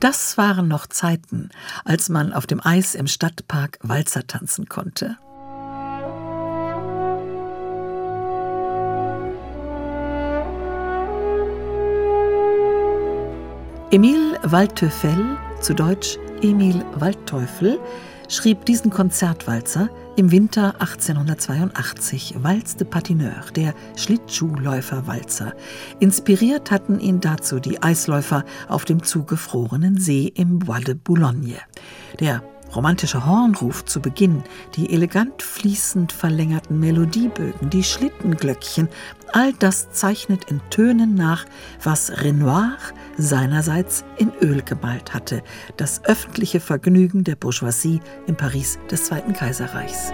Das waren noch Zeiten, als man auf dem Eis im Stadtpark Walzer tanzen konnte. Emil Waldteufel, zu Deutsch Emil Waldteufel, schrieb diesen Konzertwalzer im Winter 1882, Walz de Patineur, der Schlittschuhläuferwalzer. Inspiriert hatten ihn dazu die Eisläufer auf dem zugefrorenen See im Bois de Boulogne. Der romantische Hornruf zu Beginn, die elegant fließend verlängerten Melodiebögen, die Schlittenglöckchen, all das zeichnet in Tönen nach, was Renoir seinerseits in Öl gemalt hatte, das öffentliche Vergnügen der Bourgeoisie im Paris des Zweiten Kaiserreichs.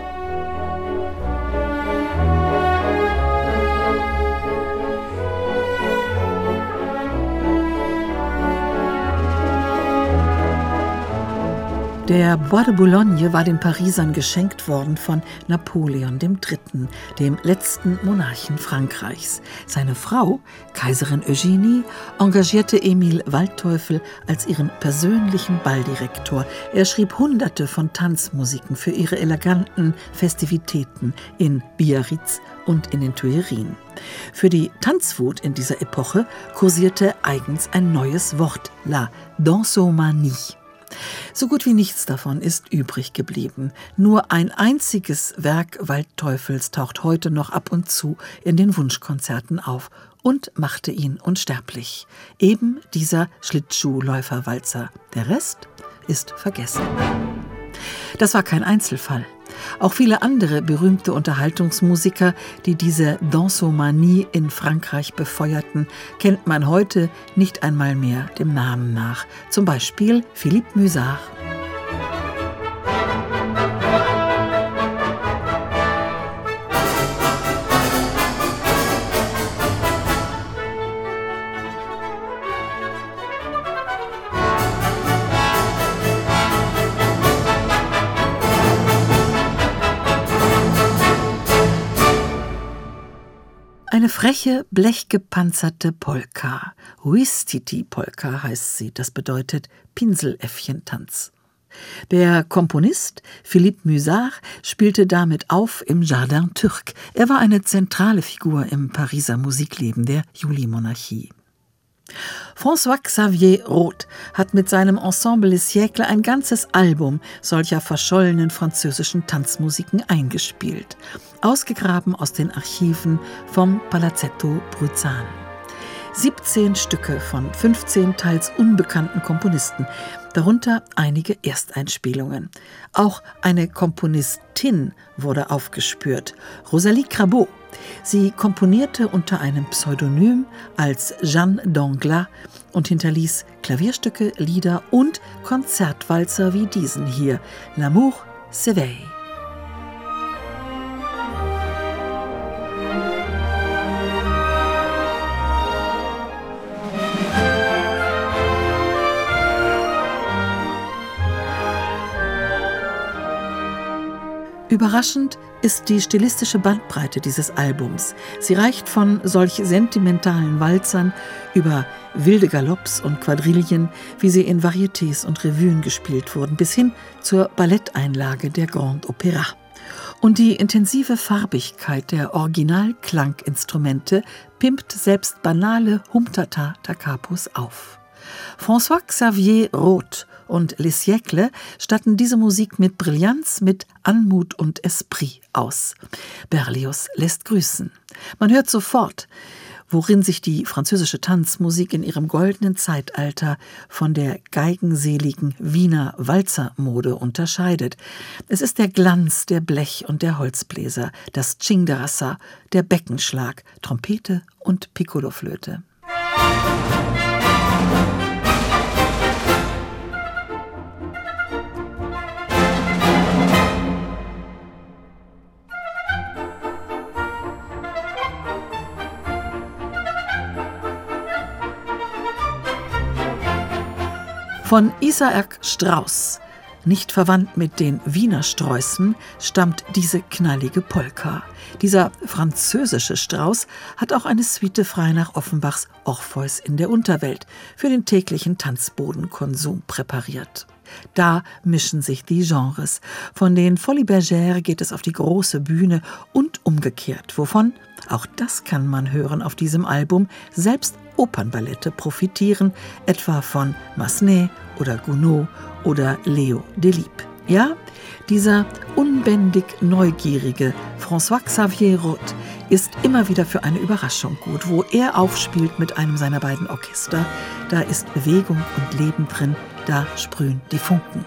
Der Bois de Boulogne war den Parisern geschenkt worden von Napoleon III., dem letzten Monarchen Frankreichs. Seine Frau, Kaiserin Eugenie, engagierte Emil Waldteufel als ihren persönlichen Balldirektor. Er schrieb hunderte von Tanzmusiken für ihre eleganten Festivitäten in Biarritz und in den Tuilerien. Für die Tanzwut in dieser Epoche kursierte eigens ein neues Wort, la dansomanie. So gut wie nichts davon ist übrig geblieben. Nur ein einziges Werk Waldteufels taucht heute noch ab und zu in den Wunschkonzerten auf und machte ihn unsterblich. Eben dieser Schlittschuhläuferwalzer. Der Rest ist vergessen. Das war kein Einzelfall. Auch viele andere berühmte Unterhaltungsmusiker, die diese Dansomanie in Frankreich befeuerten, kennt man heute nicht einmal mehr dem Namen nach. Zum Beispiel Philippe Musard. Eine freche, blechgepanzerte Polka. Huistiti-Polka heißt sie, das bedeutet Pinseläffchentanz. Der Komponist Philippe Musard spielte damit auf im Jardin Turc. Er war eine zentrale Figur im Pariser Musikleben der Julimonarchie. François Xavier Roth hat mit seinem Ensemble Les Siècles ein ganzes Album solcher verschollenen französischen Tanzmusiken eingespielt, ausgegraben aus den Archiven vom Palazzetto Bruzan. 17 Stücke von 15 teils unbekannten Komponisten, darunter einige Ersteinspielungen. Auch eine Komponistin wurde aufgespürt, Rosalie Crabot. Sie komponierte unter einem Pseudonym als Jeanne Danglars und hinterließ Klavierstücke, Lieder und Konzertwalzer wie diesen hier, L'amour s'éveille. Überraschend ist die stilistische Bandbreite dieses Albums. Sie reicht von solch sentimentalen Walzern über wilde Galopps und Quadrillen, wie sie in Varietés und Revuen gespielt wurden, bis hin zur Balletteinlage der Grand Opéra. Und die intensive Farbigkeit der Originalklanginstrumente pimpt selbst banale Humtata Takapus auf. François Xavier Roth und Les Siècles statten diese Musik mit Brillanz, mit Anmut und Esprit aus. Berlioz lässt grüßen. Man hört sofort, worin sich die französische Tanzmusik in ihrem goldenen Zeitalter von der geigenseligen Wiener Walzermode unterscheidet. Es ist der Glanz der Blech- und der Holzbläser, das Chingarasa, der Beckenschlag, Trompete und Piccoloflöte. Musik Von Isaac Strauss Nicht verwandt mit den Wiener Sträußen stammt diese knallige Polka. Dieser französische Strauß hat auch eine Suite frei nach Offenbachs Orpheus in der Unterwelt für den täglichen Tanzbodenkonsum präpariert. Da mischen sich die Genres. Von den Folies Bergère geht es auf die große Bühne und umgekehrt, wovon, auch das kann man hören auf diesem Album, selbst Opernballette profitieren, etwa von Massenet oder Gounod oder Leo Delibes. Ja, dieser unbändig neugierige François Xavier Roth ist immer wieder für eine Überraschung gut. Wo er aufspielt mit einem seiner beiden Orchester, da ist Bewegung und Leben drin, da sprühen die Funken.